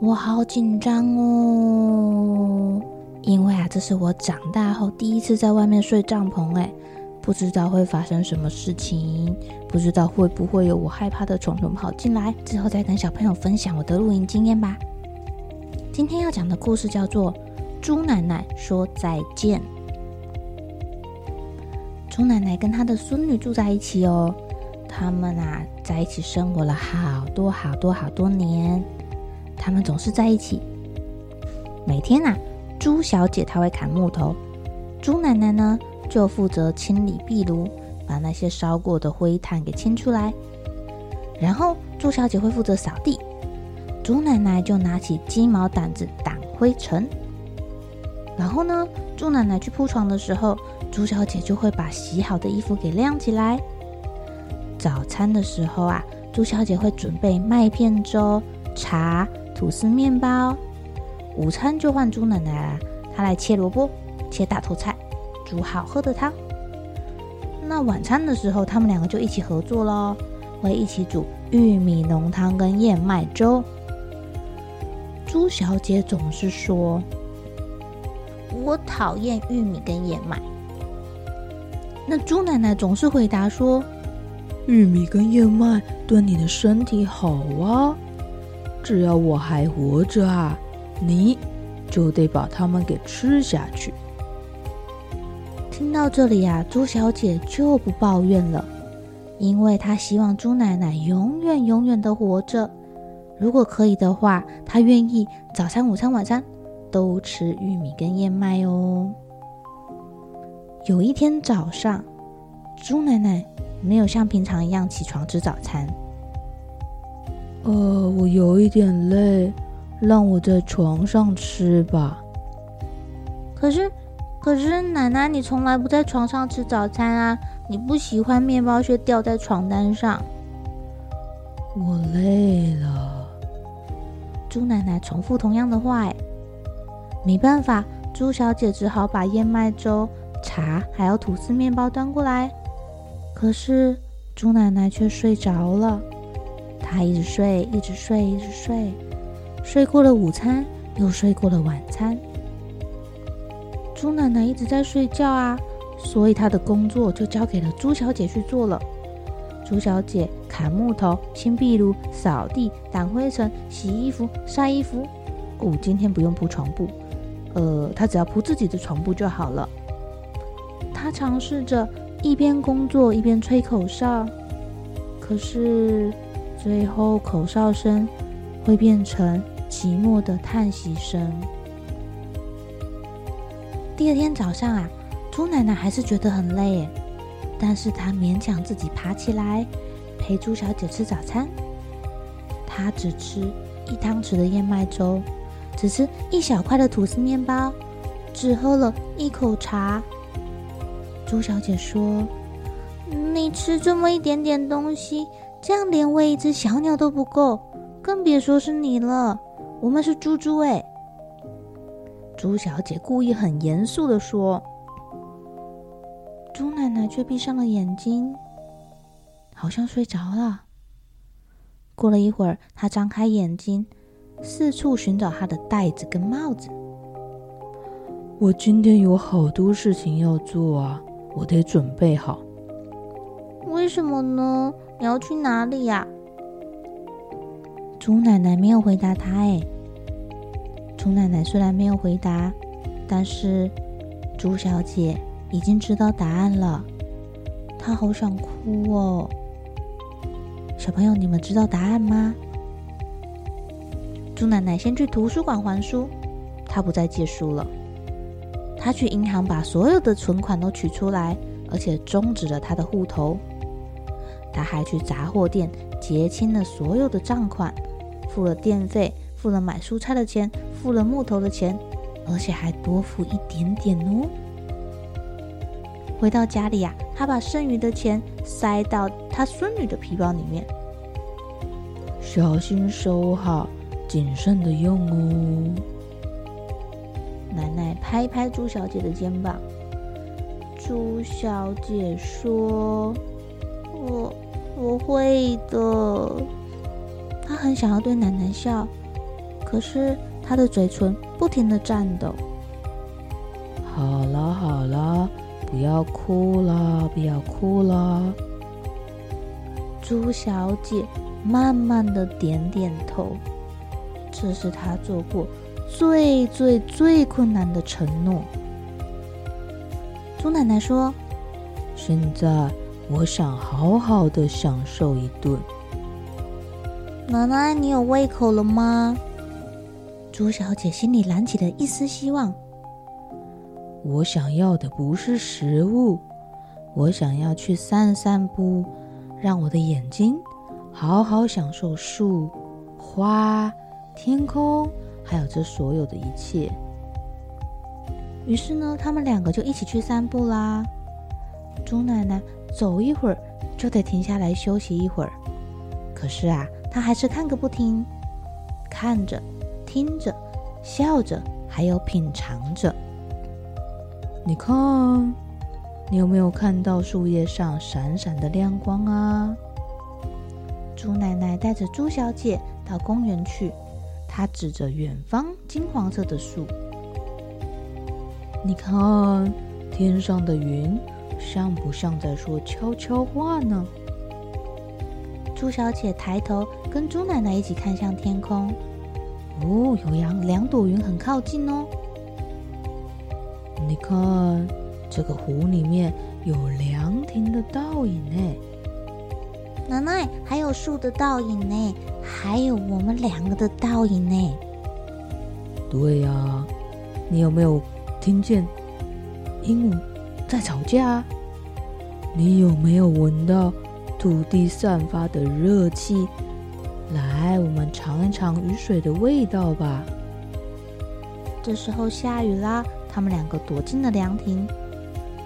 我好紧张哦，因为啊，这是我长大后第一次在外面睡帐篷，哎，不知道会发生什么事情，不知道会不会有我害怕的虫虫跑进来。之后再跟小朋友分享我的露营经验吧。今天要讲的故事叫做《猪奶奶说再见》。猪奶奶跟她的孙女住在一起哦，他们啊在一起生活了好多好多好多年。他们总是在一起。每天呐，猪小姐她会砍木头，猪奶奶呢就负责清理壁炉，把那些烧过的灰炭给清出来。然后猪小姐会负责扫地，猪奶奶就拿起鸡毛掸子掸灰尘。然后呢，猪奶奶去铺床的时候，猪小姐就会把洗好的衣服给晾起来。早餐的时候啊，猪小姐会准备麦片粥、茶。吐司面包，午餐就换猪奶奶了，她来切萝卜、切大头菜，煮好喝的汤。那晚餐的时候，他们两个就一起合作喽，会一起煮玉米浓汤跟燕麦粥。猪小姐总是说：“我讨厌玉米跟燕麦。”那猪奶奶总是回答说：“玉米跟燕麦对你的身体好啊。”只要我还活着啊，你就得把它们给吃下去。听到这里呀，猪小姐就不抱怨了，因为她希望猪奶奶永远永远的活着。如果可以的话，她愿意早餐、午餐、晚餐都吃玉米跟燕麦哦。有一天早上，猪奶奶没有像平常一样起床吃早餐。呃，我有一点累，让我在床上吃吧。可是，可是奶奶，你从来不在床上吃早餐啊！你不喜欢面包屑掉在床单上。我累了。猪奶奶重复同样的话，哎，没办法，猪小姐只好把燕麦粥、茶还有吐司面包端过来。可是，猪奶奶却睡着了。他一直睡，一直睡，一直睡，睡过了午餐，又睡过了晚餐。猪奶奶一直在睡觉啊，所以她的工作就交给了猪小姐去做了。猪小姐砍木头、清壁炉、扫地、掸灰尘、洗衣服、晒衣服。哦，今天不用铺床布，呃，她只要铺自己的床布就好了。她尝试着一边工作一边吹口哨，可是。最后，口哨声会变成寂寞的叹息声。第二天早上啊，猪奶奶还是觉得很累，但是她勉强自己爬起来陪猪小姐吃早餐。她只吃一汤匙的燕麦粥，只吃一小块的吐司面包，只喝了一口茶。猪小姐说：“你吃这么一点点东西。”这样连喂一只小鸟都不够，更别说是你了。我们是猪猪哎。猪小姐故意很严肃的说。猪奶奶却闭上了眼睛，好像睡着了。过了一会儿，她张开眼睛，四处寻找她的袋子跟帽子。我今天有好多事情要做啊，我得准备好。为什么呢？你要去哪里呀？猪奶奶没有回答他。哎，猪奶奶虽然没有回答，但是猪小姐已经知道答案了。她好想哭哦。小朋友，你们知道答案吗？猪奶奶先去图书馆还书，她不再借书了。她去银行把所有的存款都取出来，而且终止了她的户头。他还去杂货店结清了所有的账款，付了电费，付了买蔬菜的钱，付了木头的钱，而且还多付一点点哦。回到家里呀，他把剩余的钱塞到他孙女的皮包里面，小心收好。谨慎的用哦。奶奶拍拍猪小姐的肩膀。猪小姐说：“我我会的。”他很想要对奶奶笑，可是他的嘴唇不停的颤抖。好了好了，不要哭了，不要哭了。猪小姐慢慢的点点头。这是她做过最最最困难的承诺。猪奶奶说：“现在我想好好的享受一顿。”奶奶，你有胃口了吗？朱小姐心里燃起了一丝希望。我想要的不是食物，我想要去散散步，让我的眼睛好好享受树花。天空，还有这所有的一切。于是呢，他们两个就一起去散步啦。猪奶奶走一会儿就得停下来休息一会儿，可是啊，她还是看个不停，看着、听着、笑着，还有品尝着。你看，你有没有看到树叶上闪闪的亮光啊？猪奶奶带着猪小姐到公园去。她指着远方金黄色的树，你看天上的云，像不像在说悄悄话呢？猪小姐抬头跟猪奶奶一起看向天空，哦，有两两朵云很靠近哦。你看这个湖里面有凉亭的倒影呢。奶奶，还有树的倒影呢，还有我们两个的倒影呢。对呀，你有没有听见鹦鹉在吵架？你有没有闻到土地散发的热气？来，我们尝一尝雨水的味道吧。这时候下雨啦，他们两个躲进了凉亭。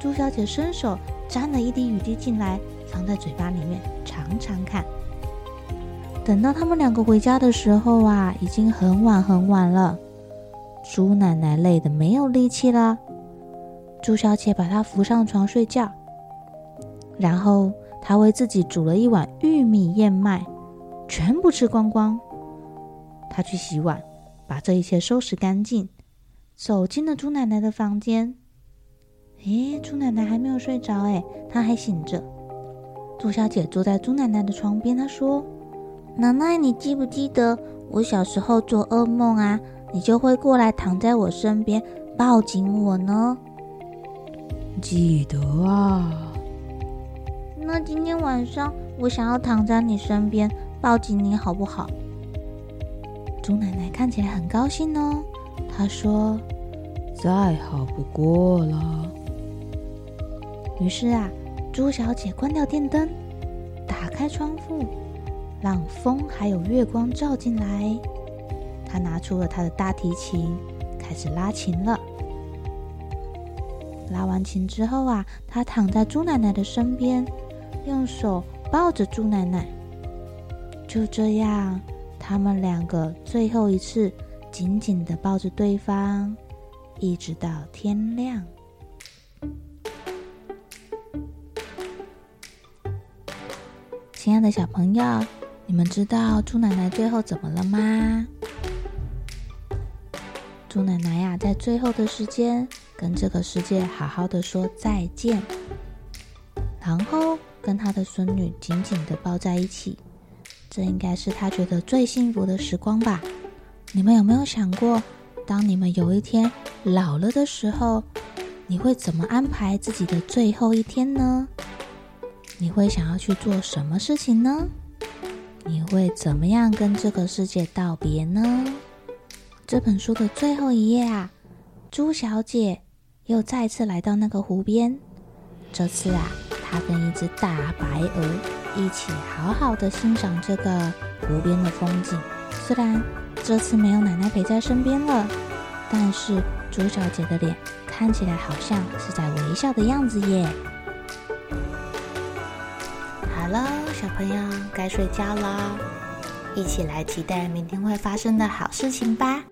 猪小姐伸手沾了一滴雨滴进来。藏在嘴巴里面尝尝看。等到他们两个回家的时候啊，已经很晚很晚了。猪奶奶累得没有力气了，朱小姐把她扶上床睡觉，然后她为自己煮了一碗玉米燕麦，全部吃光光。她去洗碗，把这一切收拾干净，走进了朱奶奶的房间。诶，朱奶奶还没有睡着，诶，她还醒着。朱小姐坐在朱奶奶的床边，她说：“奶奶，你记不记得我小时候做噩梦啊？你就会过来躺在我身边，抱紧我呢？”记得啊。那今天晚上我想要躺在你身边，抱紧你好不好？猪奶奶看起来很高兴哦。她说：“再好不过了。”于是啊。猪小姐关掉电灯，打开窗户，让风还有月光照进来。她拿出了她的大提琴，开始拉琴了。拉完琴之后啊，他躺在猪奶奶的身边，用手抱着猪奶奶。就这样，他们两个最后一次紧紧地抱着对方，一直到天亮。亲爱的小朋友，你们知道猪奶奶最后怎么了吗？猪奶奶呀，在最后的时间跟这个世界好好的说再见，然后跟他的孙女紧紧的抱在一起，这应该是他觉得最幸福的时光吧？你们有没有想过，当你们有一天老了的时候，你会怎么安排自己的最后一天呢？你会想要去做什么事情呢？你会怎么样跟这个世界道别呢？这本书的最后一页啊，朱小姐又再次来到那个湖边。这次啊，他跟一只大白鹅一起好好的欣赏这个湖边的风景。虽然这次没有奶奶陪在身边了，但是猪小姐的脸看起来好像是在微笑的样子耶。好了，小朋友该睡觉了，一起来期待明天会发生的好事情吧。